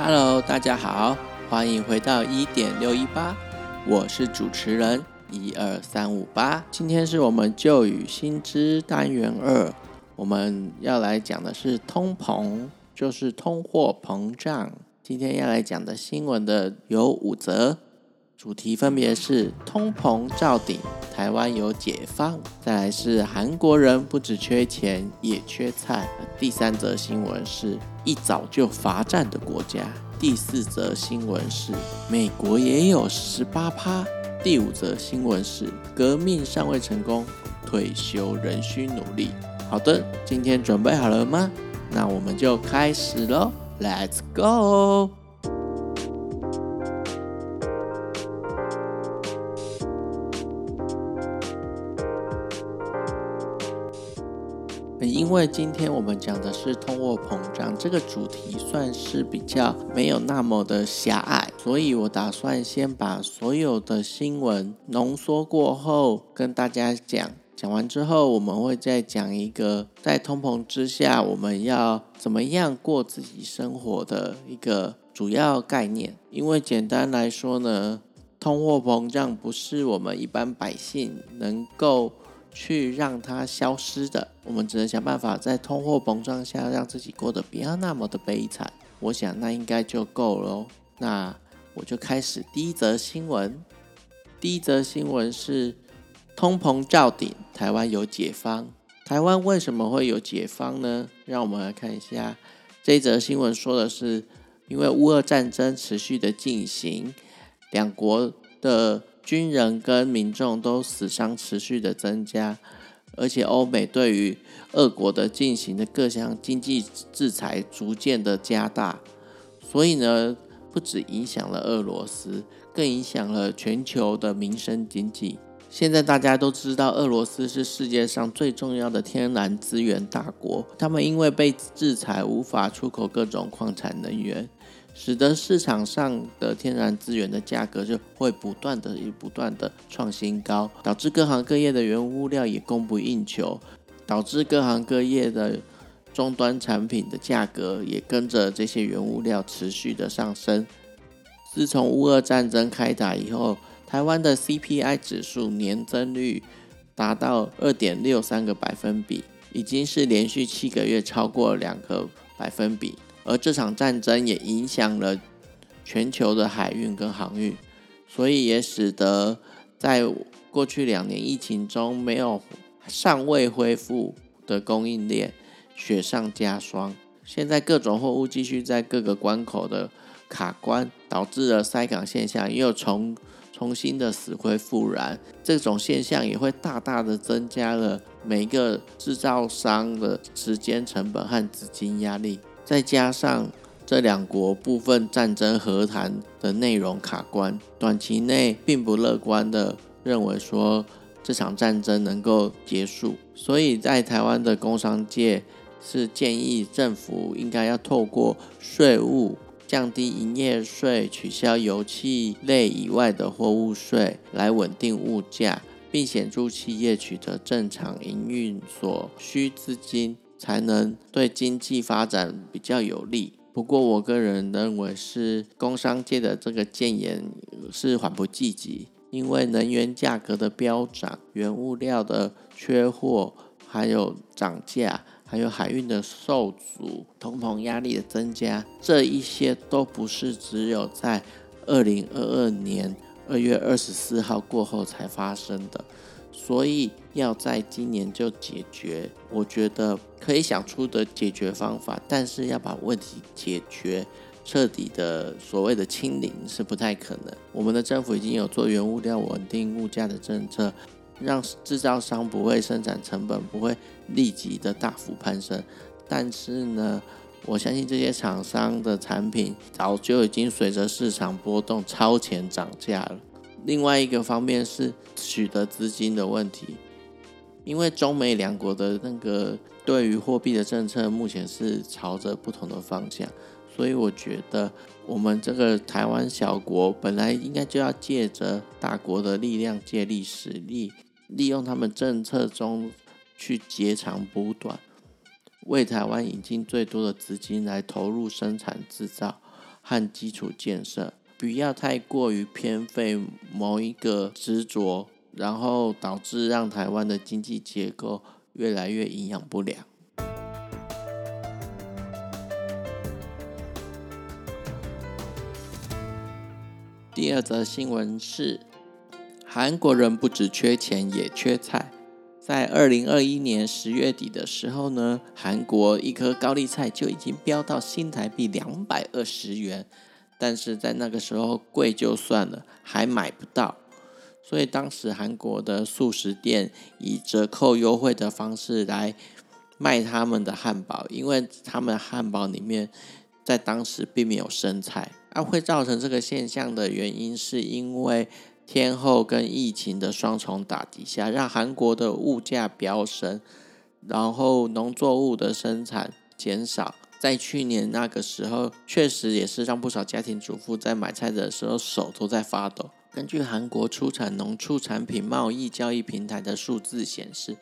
Hello，大家好，欢迎回到一点六一八，我是主持人一二三五八。今天是我们旧语新知单元二，我们要来讲的是通膨，就是通货膨胀。今天要来讲的新闻的有五则。主题分别是通膨照顶，台湾有解放；再来是韩国人不只缺钱也缺菜；第三则新闻是一早就罚站的国家；第四则新闻是美国也有十八趴；第五则新闻是革命尚未成功，退休仍需努力。好的，今天准备好了吗？那我们就开始喽，Let's go！因为今天我们讲的是通货膨胀，这个主题算是比较没有那么的狭隘，所以我打算先把所有的新闻浓缩过后跟大家讲。讲完之后，我们会再讲一个在通膨之下我们要怎么样过自己生活的一个主要概念。因为简单来说呢，通货膨胀不是我们一般百姓能够。去让它消失的，我们只能想办法在通货膨胀下让自己过得不要那么的悲惨。我想那应该就够了。那我就开始第一则新闻。第一则新闻是通膨照顶，台湾有解方。台湾为什么会有解方呢？让我们来看一下这一则新闻，说的是因为乌俄战争持续的进行，两国的。军人跟民众都死伤持续的增加，而且欧美对于俄国的进行的各项经济制裁逐渐的加大，所以呢，不止影响了俄罗斯，更影响了全球的民生经济。现在大家都知道，俄罗斯是世界上最重要的天然资源大国，他们因为被制裁，无法出口各种矿产能源。使得市场上的天然资源的价格就会不断的、不断的创新高，导致各行各业的原物料也供不应求，导致各行各业的终端产品的价格也跟着这些原物料持续的上升。自从乌俄战争开打以后，台湾的 CPI 指数年增率达到二点六三个百分比，已经是连续七个月超过两个百分比。而这场战争也影响了全球的海运跟航运，所以也使得在过去两年疫情中没有尚未恢复的供应链雪上加霜。现在各种货物继续在各个关口的卡关，导致了塞港现象又重重新的死灰复燃。这种现象也会大大的增加了每个制造商的时间成本和资金压力。再加上这两国部分战争和谈的内容卡关，短期内并不乐观的认为说这场战争能够结束，所以在台湾的工商界是建议政府应该要透过税务降低营业税、取消油气类以外的货物税来稳定物价，并协助企业取得正常营运所需资金。才能对经济发展比较有利。不过，我个人认为是工商界的这个建言是缓不济急，因为能源价格的飙涨、原物料的缺货、还有涨价、还有海运的受阻、通膨压力的增加，这一些都不是只有在二零二二年二月二十四号过后才发生的。所以要在今年就解决，我觉得可以想出的解决方法，但是要把问题解决彻底的所谓的清零是不太可能。我们的政府已经有做原物料稳定物价的政策，让制造商不会生产成本不会立即的大幅攀升，但是呢，我相信这些厂商的产品早就已经随着市场波动超前涨价了。另外一个方面是取得资金的问题，因为中美两国的那个对于货币的政策目前是朝着不同的方向，所以我觉得我们这个台湾小国本来应该就要借着大国的力量，借力使力，利用他们政策中去截长补短，为台湾引进最多的资金来投入生产制造。和基础建设，不要太过于偏废某一个执着，然后导致让台湾的经济结构越来越营养不良。第二则新闻是，韩国人不只缺钱，也缺菜。在二零二一年十月底的时候呢，韩国一颗高丽菜就已经飙到新台币两百二十元，但是在那个时候贵就算了，还买不到，所以当时韩国的素食店以折扣优惠的方式来卖他们的汉堡，因为他们汉堡里面在当时并没有生菜，而会造成这个现象的原因是因为。天候跟疫情的双重打击下，让韩国的物价飙升，然后农作物的生产减少。在去年那个时候，确实也是让不少家庭主妇在买菜的时候手都在发抖。根据韩国出产农畜产品贸易交易平台的数字显示，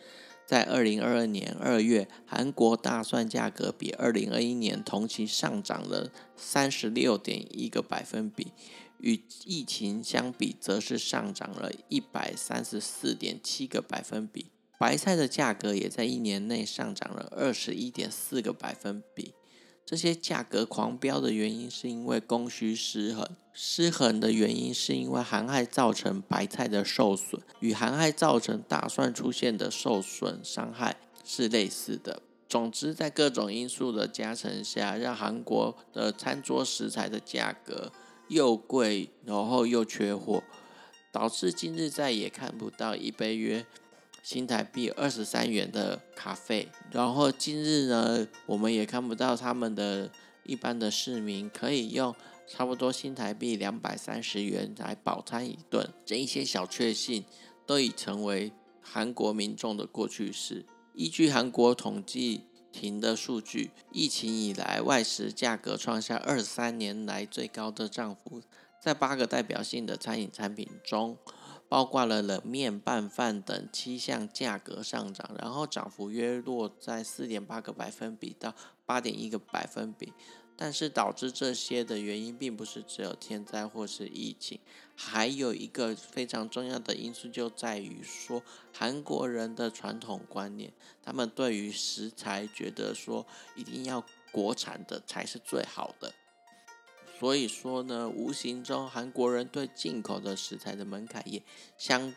在二零二二年二月，韩国大蒜价格比二零二一年同期上涨了三十六点一个百分比。与疫情相比，则是上涨了一百三十四点七个百分比。白菜的价格也在一年内上涨了二十一点四个百分比。这些价格狂飙的原因，是因为供需失衡。失衡的原因，是因为寒害造成白菜的受损，与寒害造成大蒜出现的受损伤害是类似的。总之，在各种因素的加成下，让韩国的餐桌食材的价格。又贵，然后又缺货，导致今日再也看不到一杯约新台币二十三元的卡费。然后近日呢，我们也看不到他们的一般的市民可以用差不多新台币两百三十元来饱餐一顿。这一些小确幸都已成为韩国民众的过去式。依据韩国统计。停的数据，疫情以来外食价格创下二三年来最高的涨幅，在八个代表性的餐饮产品中，包括了冷面、拌饭等七项价格上涨，然后涨幅约落在四点八个百分比到八点一个百分比。但是导致这些的原因，并不是只有天灾或是疫情，还有一个非常重要的因素，就在于说韩国人的传统观念，他们对于食材觉得说一定要国产的才是最好的，所以说呢，无形中韩国人对进口的食材的门槛也相。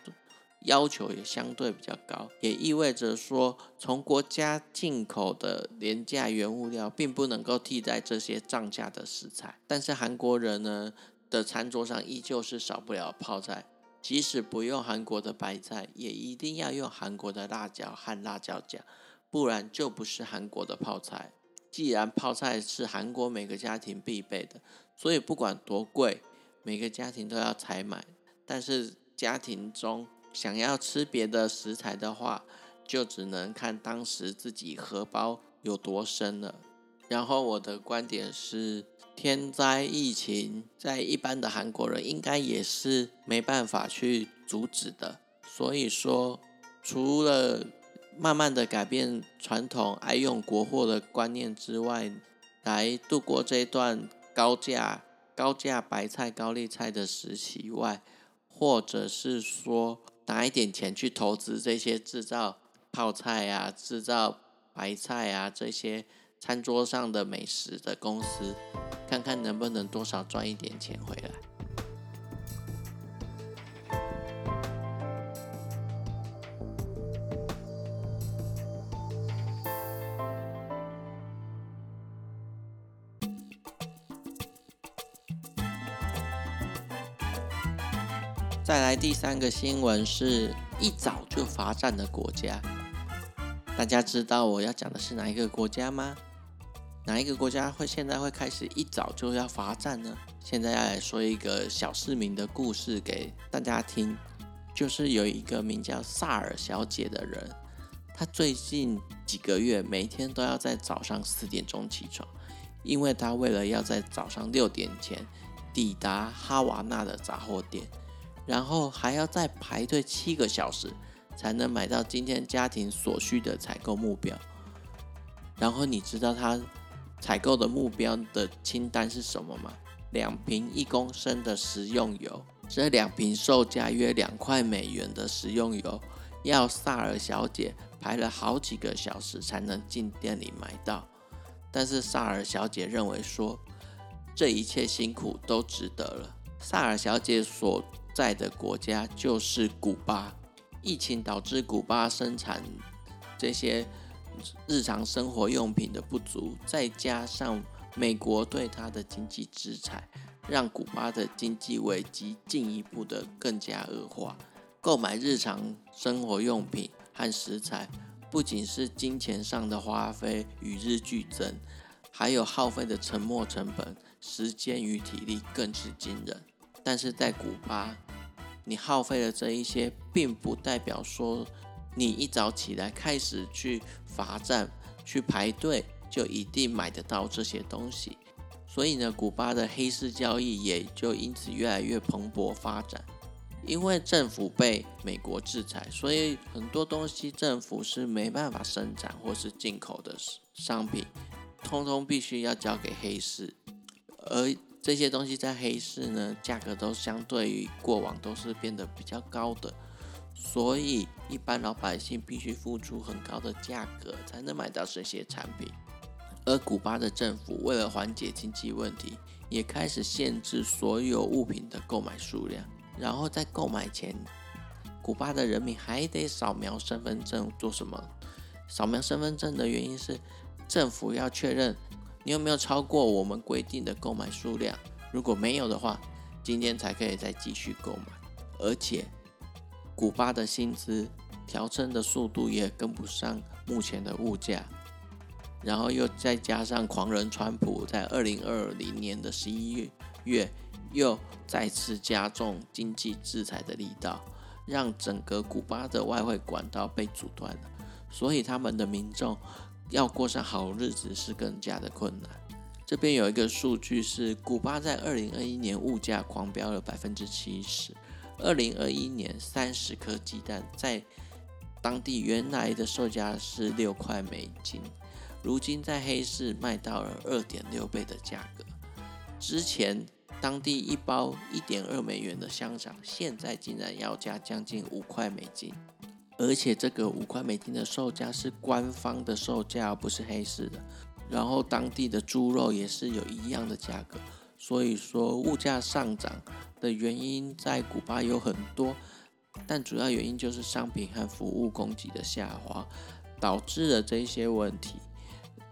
要求也相对比较高，也意味着说，从国家进口的廉价原物料并不能够替代这些涨价的食材。但是韩国人呢的餐桌上依旧是少不了泡菜，即使不用韩国的白菜，也一定要用韩国的辣椒和辣椒酱，不然就不是韩国的泡菜。既然泡菜是韩国每个家庭必备的，所以不管多贵，每个家庭都要采买。但是家庭中，想要吃别的食材的话，就只能看当时自己荷包有多深了。然后我的观点是，天灾疫情在一般的韩国人应该也是没办法去阻止的。所以说，除了慢慢的改变传统爱用国货的观念之外，来度过这段高价高价白菜高丽菜的时期外，或者是说。拿一点钱去投资这些制造泡菜啊、制造白菜啊这些餐桌上的美食的公司，看看能不能多少赚一点钱回来。第三个新闻是一早就罚站的国家，大家知道我要讲的是哪一个国家吗？哪一个国家会现在会开始一早就要罚站呢？现在要来说一个小市民的故事给大家听，就是有一个名叫萨尔小姐的人，她最近几个月每天都要在早上四点钟起床，因为她为了要在早上六点前抵达哈瓦那的杂货店。然后还要再排队七个小时，才能买到今天家庭所需的采购目标。然后你知道他采购的目标的清单是什么吗？两瓶一公升的食用油。这两瓶售价约两块美元的食用油，要萨尔小姐排了好几个小时才能进店里买到。但是萨尔小姐认为说，这一切辛苦都值得了。萨尔小姐所在的国家就是古巴，疫情导致古巴生产这些日常生活用品的不足，再加上美国对它的经济制裁。让古巴的经济危机进一步的更加恶化。购买日常生活用品和食材，不仅是金钱上的花费与日俱增，还有耗费的沉没成本、时间与体力更是惊人。但是在古巴，你耗费了这一些，并不代表说你一早起来开始去罚站、去排队，就一定买得到这些东西。所以呢，古巴的黑市交易也就因此越来越蓬勃发展。因为政府被美国制裁，所以很多东西政府是没办法生产或是进口的商品，通通必须要交给黑市。而这些东西在黑市呢，价格都相对于过往都是变得比较高的，所以一般老百姓必须付出很高的价格才能买到这些产品。而古巴的政府为了缓解经济问题，也开始限制所有物品的购买数量。然后在购买前，古巴的人民还得扫描身份证。做什么？扫描身份证的原因是，政府要确认你有没有超过我们规定的购买数量。如果没有的话，今天才可以再继续购买。而且，古巴的薪资调升的速度也跟不上目前的物价。然后又再加上狂人川普在二零二零年的十一月又再次加重经济制裁的力道，让整个古巴的外汇管道被阻断了，所以他们的民众要过上好日子是更加的困难。这边有一个数据是，古巴在二零二一年物价狂飙了百分之七十，二零二一年三十颗鸡蛋在当地原来的售价是六块美金。如今在黑市卖到了二点六倍的价格，之前当地一包一点二美元的香肠，现在竟然要价将近五块美金，而且这个五块美金的售价是官方的售价，不是黑市的。然后当地的猪肉也是有一样的价格，所以说物价上涨的原因在古巴有很多，但主要原因就是商品和服务供给的下滑，导致了这些问题。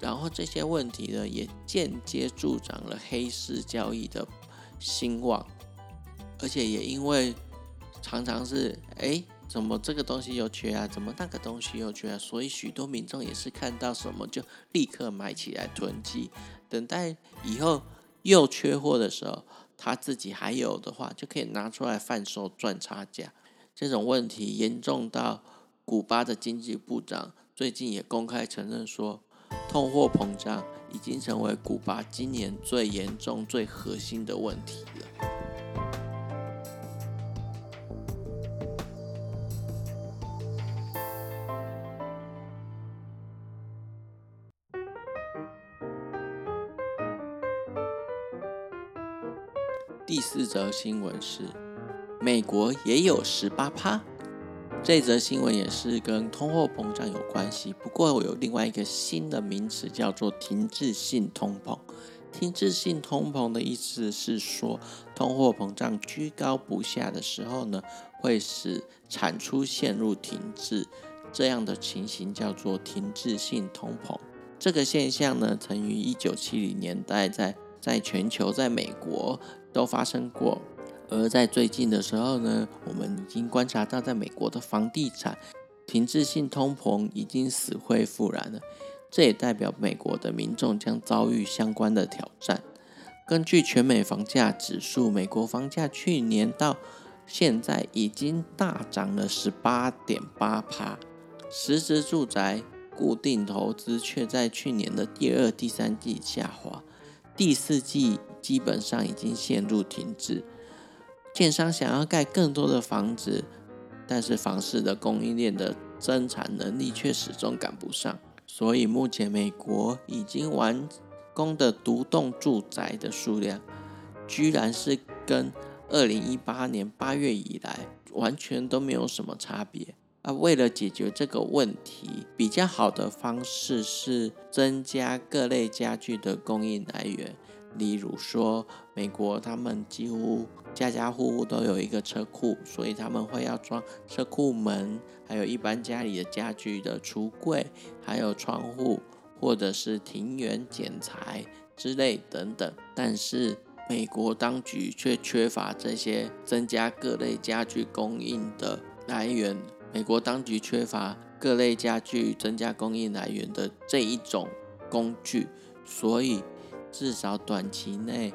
然后这些问题呢，也间接助长了黑市交易的兴旺，而且也因为常常是哎，怎么这个东西又缺啊，怎么那个东西又缺啊，所以许多民众也是看到什么就立刻买起来囤积，等待以后又缺货的时候，他自己还有的话，就可以拿出来贩售赚差价。这种问题严重到古巴的经济部长最近也公开承认说。通货膨胀已经成为古巴今年最严重、最核心的问题了。则新闻是，美国也有十八趴。这则新闻也是跟通货膨胀有关系，不过我有另外一个新的名词叫做停滞性通膨。停滞性通膨的意思是说，通货膨胀居高不下的时候呢，会使产出陷入停滞，这样的情形叫做停滞性通膨。这个现象呢，曾于一九七零年代在在全球、在美国都发生过。而在最近的时候呢，我们已经观察到，在美国的房地产停滞性通膨已经死灰复燃了。这也代表美国的民众将遭遇相关的挑战。根据全美房价指数，美国房价去年到现在已经大涨了十八点八趴，实质住宅固定投资却在去年的第二、第三季下滑，第四季基本上已经陷入停滞。建商想要盖更多的房子，但是房市的供应链的增产能力却始终赶不上，所以目前美国已经完工的独栋住宅的数量居然是跟二零一八年八月以来完全都没有什么差别。啊，为了解决这个问题，比较好的方式是增加各类家具的供应来源。例如说，美国他们几乎家家户户都有一个车库，所以他们会要装车库门，还有一般家里的家具的橱柜，还有窗户，或者是庭园剪裁之类等等。但是美国当局却缺乏这些增加各类家具供应的来源。美国当局缺乏各类家具增加供应来源的这一种工具，所以。至少短期内，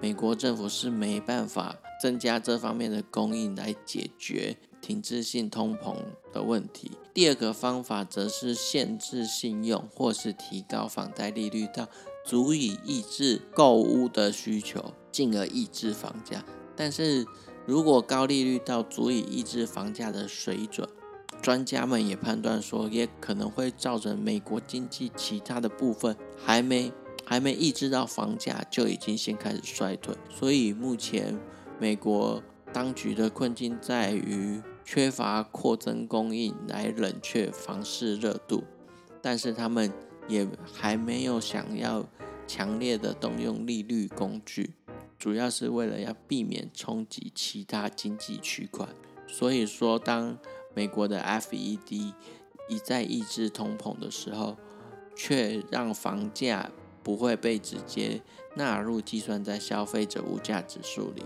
美国政府是没办法增加这方面的供应来解决停滞性通膨的问题。第二个方法则是限制信用，或是提高房贷利率到足以抑制购屋的需求，进而抑制房价。但是如果高利率到足以抑制房价的水准，专家们也判断说，也可能会造成美国经济其他的部分还没。还没抑制到房价，就已经先开始衰退，所以目前美国当局的困境在于缺乏扩增供应来冷却房市热度，但是他们也还没有想要强烈的动用利率工具，主要是为了要避免冲击其他经济区块。所以说，当美国的 FED 一再抑制通膨的时候，却让房价不会被直接纳入计算在消费者物价指数里。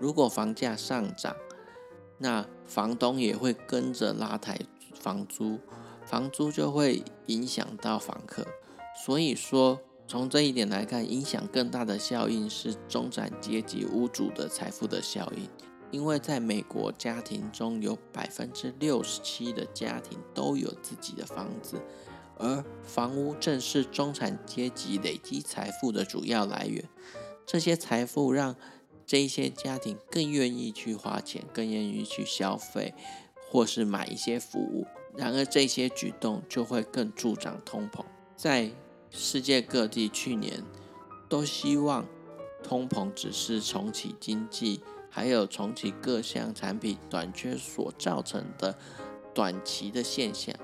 如果房价上涨，那房东也会跟着拉抬房租，房租就会影响到房客。所以说，从这一点来看，影响更大的效应是中产阶级屋主的财富的效应。因为在美国家庭中有百分之六十七的家庭都有自己的房子。而房屋正是中产阶级累积财富的主要来源，这些财富让这些家庭更愿意去花钱，更愿意去消费，或是买一些服务。然而，这些举动就会更助长通膨。在世界各地，去年都希望通膨只是重启经济，还有重启各项产品短缺所造成的短期的现象。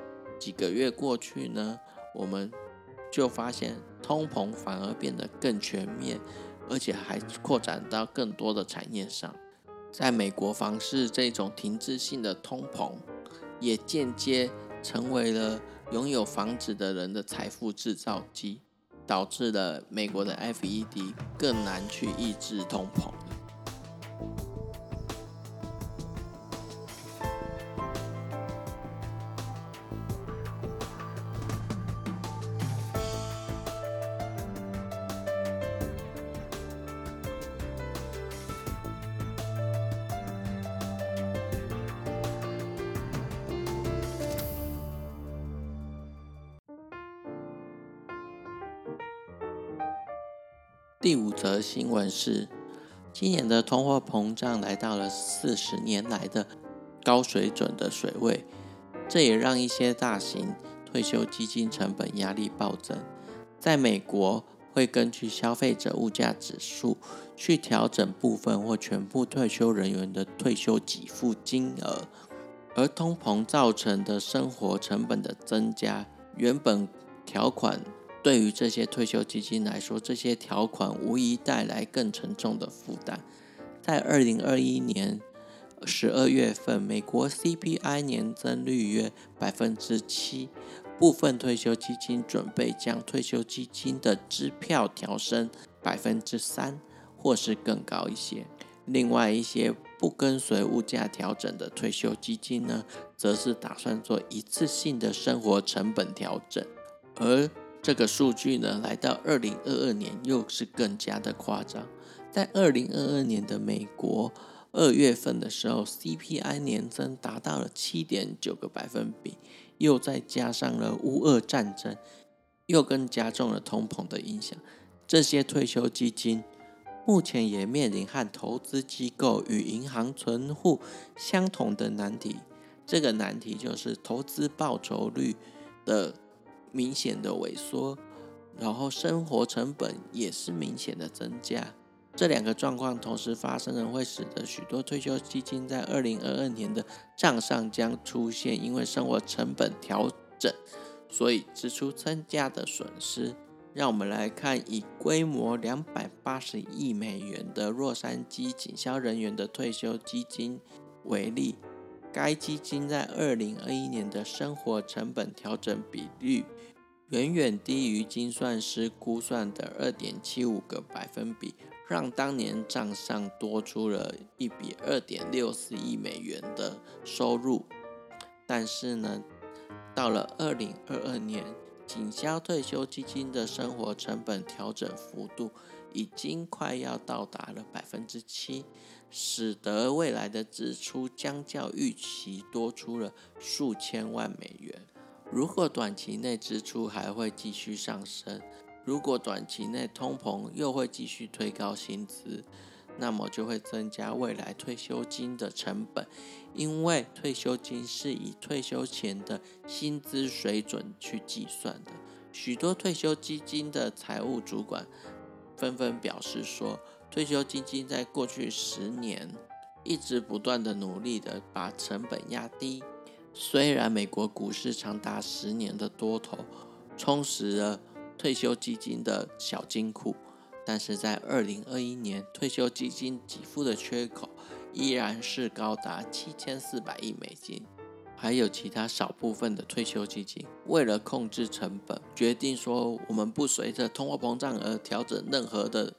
几个月过去呢，我们就发现通膨反而变得更全面，而且还扩展到更多的产业上。在美国房市这种停滞性的通膨，也间接成为了拥有房子的人的财富制造机，导致了美国的 FED 更难去抑制通膨。第五则新闻是，今年的通货膨胀来到了四十年来的高水准的水位，这也让一些大型退休基金成本压力暴增。在美国，会根据消费者物价指数去调整部分或全部退休人员的退休给付金额，而通膨造成的生活成本的增加，原本条款。对于这些退休基金来说，这些条款无疑带来更沉重的负担。在二零二一年十二月份，美国 CPI 年增率约百分之七，部分退休基金准备将退休基金的支票调升百分之三，或是更高一些。另外一些不跟随物价调整的退休基金呢，则是打算做一次性的生活成本调整，而这个数据呢，来到二零二二年又是更加的夸张。在二零二二年的美国二月份的时候，CPI 年增达到了七点九个百分比，又再加上了乌俄战争，又更加重了通膨的影响。这些退休基金目前也面临和投资机构与银行存户相同的难题，这个难题就是投资报酬率的。明显的萎缩，然后生活成本也是明显的增加。这两个状况同时发生的，会使得许多退休基金在二零二二年的账上将出现因为生活成本调整，所以支出增加的损失。让我们来看以规模两百八十亿美元的洛杉矶警消人员的退休基金为例，该基金在二零二一年的生活成本调整比率。远远低于精算师估算的二点七五个百分比，让当年账上多出了一笔二点六四亿美元的收入。但是呢，到了二零二二年，警消退休基金的生活成本调整幅度已经快要到达了百分之七，使得未来的支出将较预期多出了数千万美元。如果短期内支出还会继续上升，如果短期内通膨又会继续推高薪资，那么就会增加未来退休金的成本，因为退休金是以退休前的薪资水准去计算的。许多退休基金的财务主管纷纷表示说，退休基金在过去十年一直不断的努力的把成本压低。虽然美国股市长达十年的多头充实了退休基金的小金库，但是在二零二一年，退休基金给付的缺口依然是高达七千四百亿美金。还有其他少部分的退休基金，为了控制成本，决定说我们不随着通货膨胀而调整任何的。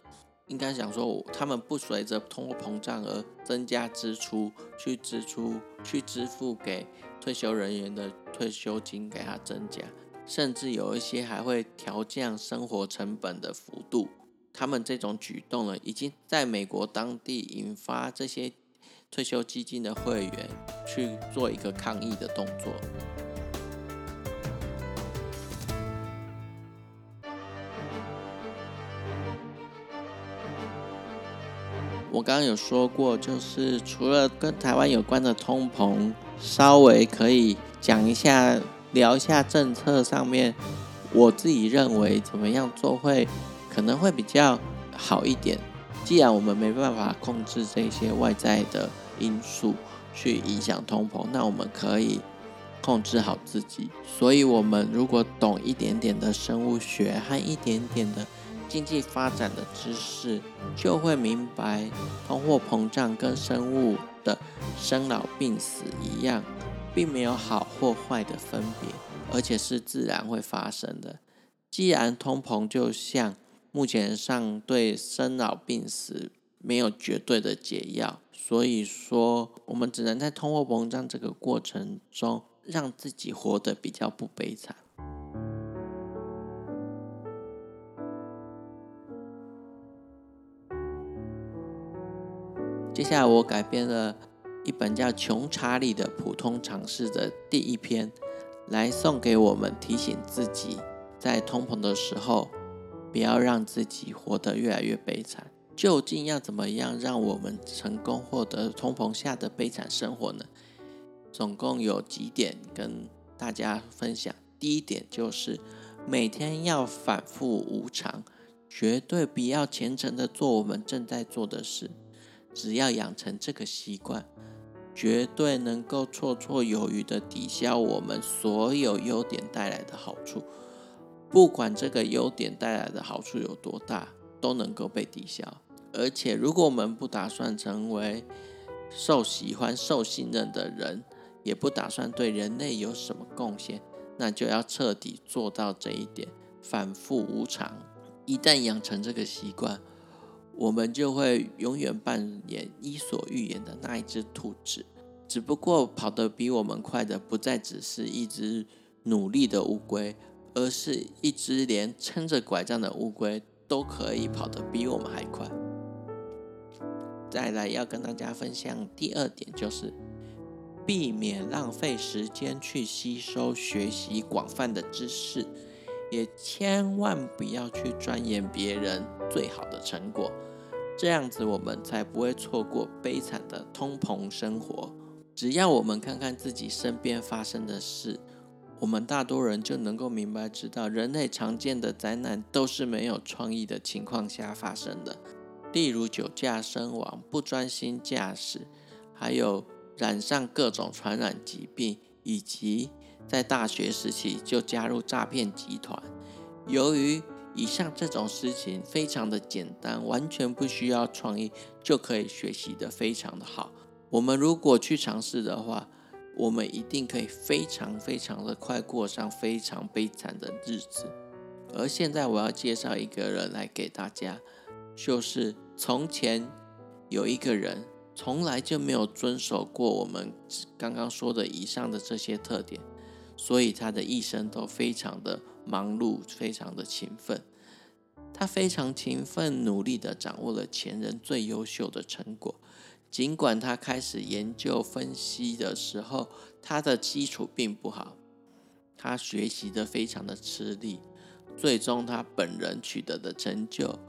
应该想说，他们不随着通货膨胀而增加支出，去支出去支付给退休人员的退休金给他增加，甚至有一些还会调降生活成本的幅度。他们这种举动呢，已经在美国当地引发这些退休基金的会员去做一个抗议的动作。我刚刚有说过，就是除了跟台湾有关的通膨，稍微可以讲一下、聊一下政策上面，我自己认为怎么样做会可能会比较好一点。既然我们没办法控制这些外在的因素去影响通膨，那我们可以控制好自己。所以，我们如果懂一点点的生物学和一点点的。经济发展的知识，就会明白，通货膨胀跟生物的生老病死一样，并没有好或坏的分别，而且是自然会发生的。既然通膨就像目前上对生老病死没有绝对的解药，所以说我们只能在通货膨胀这个过程中，让自己活得比较不悲惨。接下来我改编了一本叫《穷查理的普通常识》的第一篇，来送给我们，提醒自己在通膨的时候，不要让自己活得越来越悲惨。究竟要怎么样让我们成功获得通膨下的悲惨生活呢？总共有几点跟大家分享。第一点就是每天要反复无常，绝对不要虔诚的做我们正在做的事。只要养成这个习惯，绝对能够绰绰有余的抵消我们所有优点带来的好处。不管这个优点带来的好处有多大，都能够被抵消。而且，如果我们不打算成为受喜欢、受信任的人，也不打算对人类有什么贡献，那就要彻底做到这一点，反复无常。一旦养成这个习惯，我们就会永远扮演《伊索寓言》的那一只兔子，只不过跑得比我们快的不再只是一只努力的乌龟，而是一只连撑着拐杖的乌龟都可以跑得比我们还快。再来要跟大家分享第二点，就是避免浪费时间去吸收学习广泛的知识，也千万不要去钻研别人最好的成果。这样子，我们才不会错过悲惨的通膨生活。只要我们看看自己身边发生的事，我们大多人就能够明白，知道人类常见的灾难都是没有创意的情况下发生的。例如酒驾身亡、不专心驾驶，还有染上各种传染疾病，以及在大学时期就加入诈骗集团。由于以上这种事情非常的简单，完全不需要创意就可以学习的非常的好。我们如果去尝试的话，我们一定可以非常非常的快过上非常悲惨的日子。而现在我要介绍一个人来给大家，就是从前有一个人从来就没有遵守过我们刚刚说的以上的这些特点，所以他的一生都非常的忙碌，非常的勤奋。他非常勤奋努力地掌握了前人最优秀的成果。尽管他开始研究分析的时候，他的基础并不好，他学习的非常的吃力，最终他本人取得的成就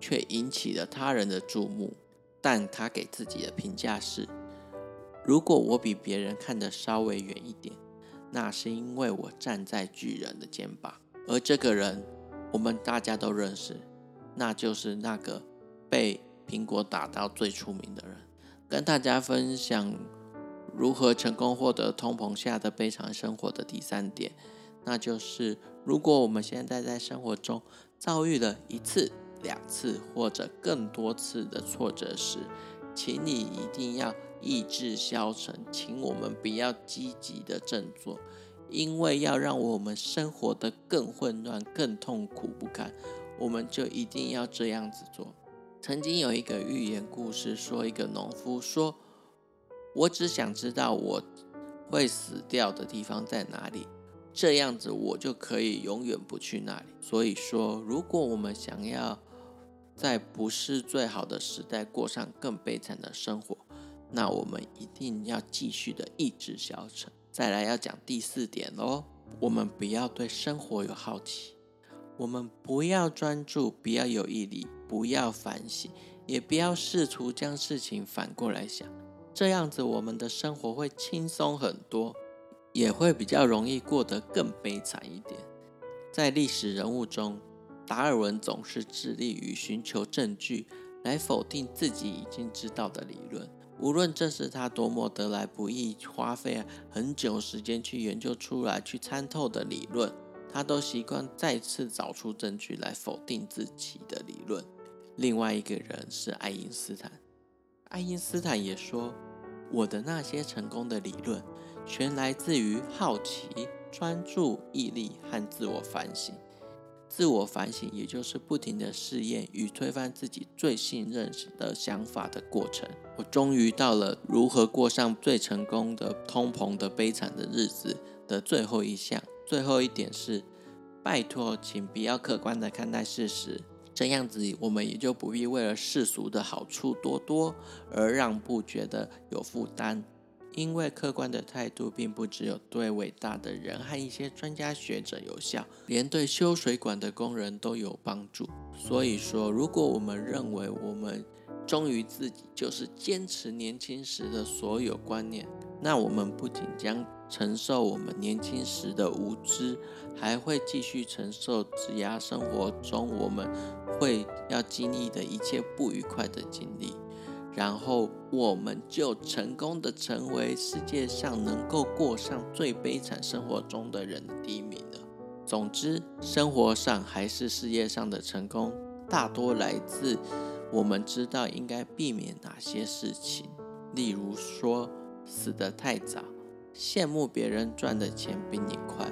却引起了他人的注目。但他给自己的评价是：如果我比别人看得稍微远一点，那是因为我站在巨人的肩膀。而这个人，我们大家都认识，那就是那个被苹果打到最出名的人。跟大家分享如何成功获得通膨下的悲惨生活的第三点，那就是如果我们现在在生活中遭遇了一次、两次或者更多次的挫折时，请你一定要意志消沉，请我们不要积极的振作，因为要让我们生活得更混乱、更痛苦不堪，我们就一定要这样子做。曾经有一个寓言故事，说一个农夫说：“我只想知道我会死掉的地方在哪里，这样子我就可以永远不去那里。”所以说，如果我们想要在不是最好的时代过上更悲惨的生活，那我们一定要继续的意志消沉。再来要讲第四点喽，我们不要对生活有好奇。我们不要专注，不要有毅力，不要反省，也不要试图将事情反过来想。这样子，我们的生活会轻松很多，也会比较容易过得更悲惨一点。在历史人物中，达尔文总是致力于寻求证据来否定自己已经知道的理论，无论这是他多么得来不易，花费很久时间去研究出来、去参透的理论。他都习惯再次找出证据来否定自己的理论。另外一个人是爱因斯坦，爱因斯坦也说：“我的那些成功的理论，全来自于好奇、专注、毅力和自我反省。自我反省也就是不停的试验与推翻自己最信任的想法的过程。”我终于到了如何过上最成功的通膨的悲惨的日子的最后一项。最后一点是，拜托，请不要客观的看待事实，这样子我们也就不必为了世俗的好处多多而让步，觉得有负担。因为客观的态度并不只有对伟大的人和一些专家学者有效，连对修水管的工人都有帮助。所以说，如果我们认为我们忠于自己就是坚持年轻时的所有观念，那我们不仅将承受我们年轻时的无知，还会继续承受职涯生活中我们会要经历的一切不愉快的经历，然后我们就成功的成为世界上能够过上最悲惨生活中的人的第一名了。总之，生活上还是事业上的成功，大多来自我们知道应该避免哪些事情，例如说死得太早。羡慕别人赚的钱比你快，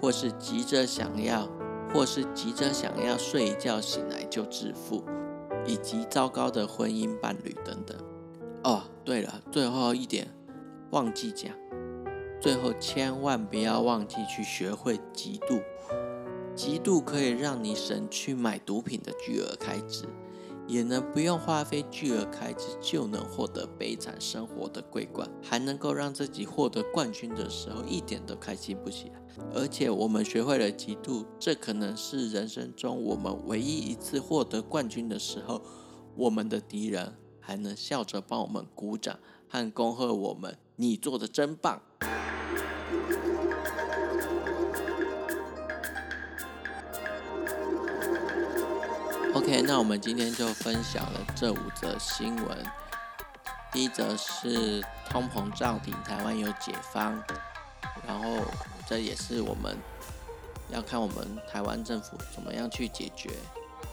或是急着想要，或是急着想要睡一觉醒来就致富，以及糟糕的婚姻伴侣等等。哦，对了，最后一点忘记讲，最后千万不要忘记去学会嫉妒，嫉妒可以让你省去买毒品的巨额开支。也能不用花费巨额开支就能获得悲惨生活的桂冠，还能够让自己获得冠军的时候一点都开心不起来。而且我们学会了嫉妒，这可能是人生中我们唯一一次获得冠军的时候，我们的敌人还能笑着帮我们鼓掌和恭贺我们：“你做的真棒！” OK，那我们今天就分享了这五则新闻。第一则是通膨照顶，台湾有解方，然后这也是我们要看我们台湾政府怎么样去解决。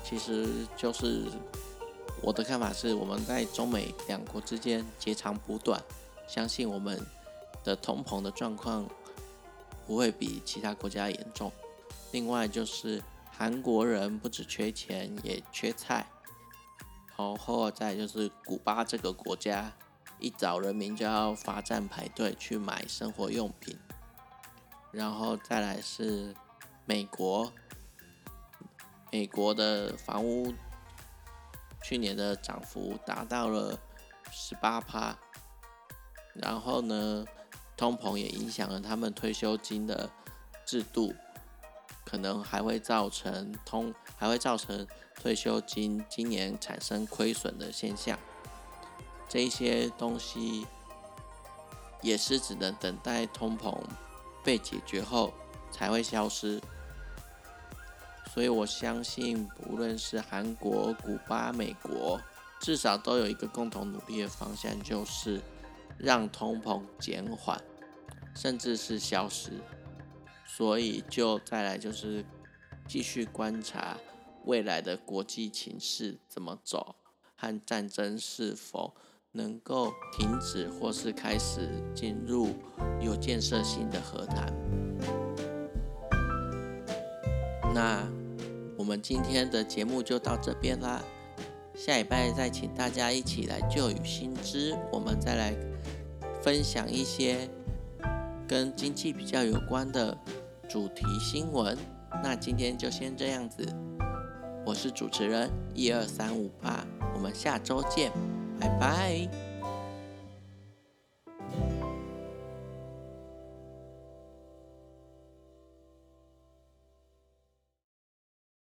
其实就是我的看法是，我们在中美两国之间截长补短，相信我们的通膨的状况不会比其他国家严重。另外就是韩国人不只缺钱，也缺菜。然后再就是古巴这个国家，一早人民就要罚站排队去买生活用品。然后再来是美国，美国的房屋去年的涨幅达到了十八趴。然后呢，通膨也影响了他们退休金的制度，可能还会造成通，还会造成。退休金今年产生亏损的现象，这一些东西也是只能等待通膨被解决后才会消失。所以我相信，不论是韩国、古巴、美国，至少都有一个共同努力的方向，就是让通膨减缓，甚至是消失。所以就再来就是继续观察。未来的国际情势怎么走，和战争是否能够停止，或是开始进入有建设性的和谈？那我们今天的节目就到这边啦，下礼拜再请大家一起来旧与新知，我们再来分享一些跟经济比较有关的主题新闻。那今天就先这样子。我是主持人一二三五八，我们下周见，拜拜。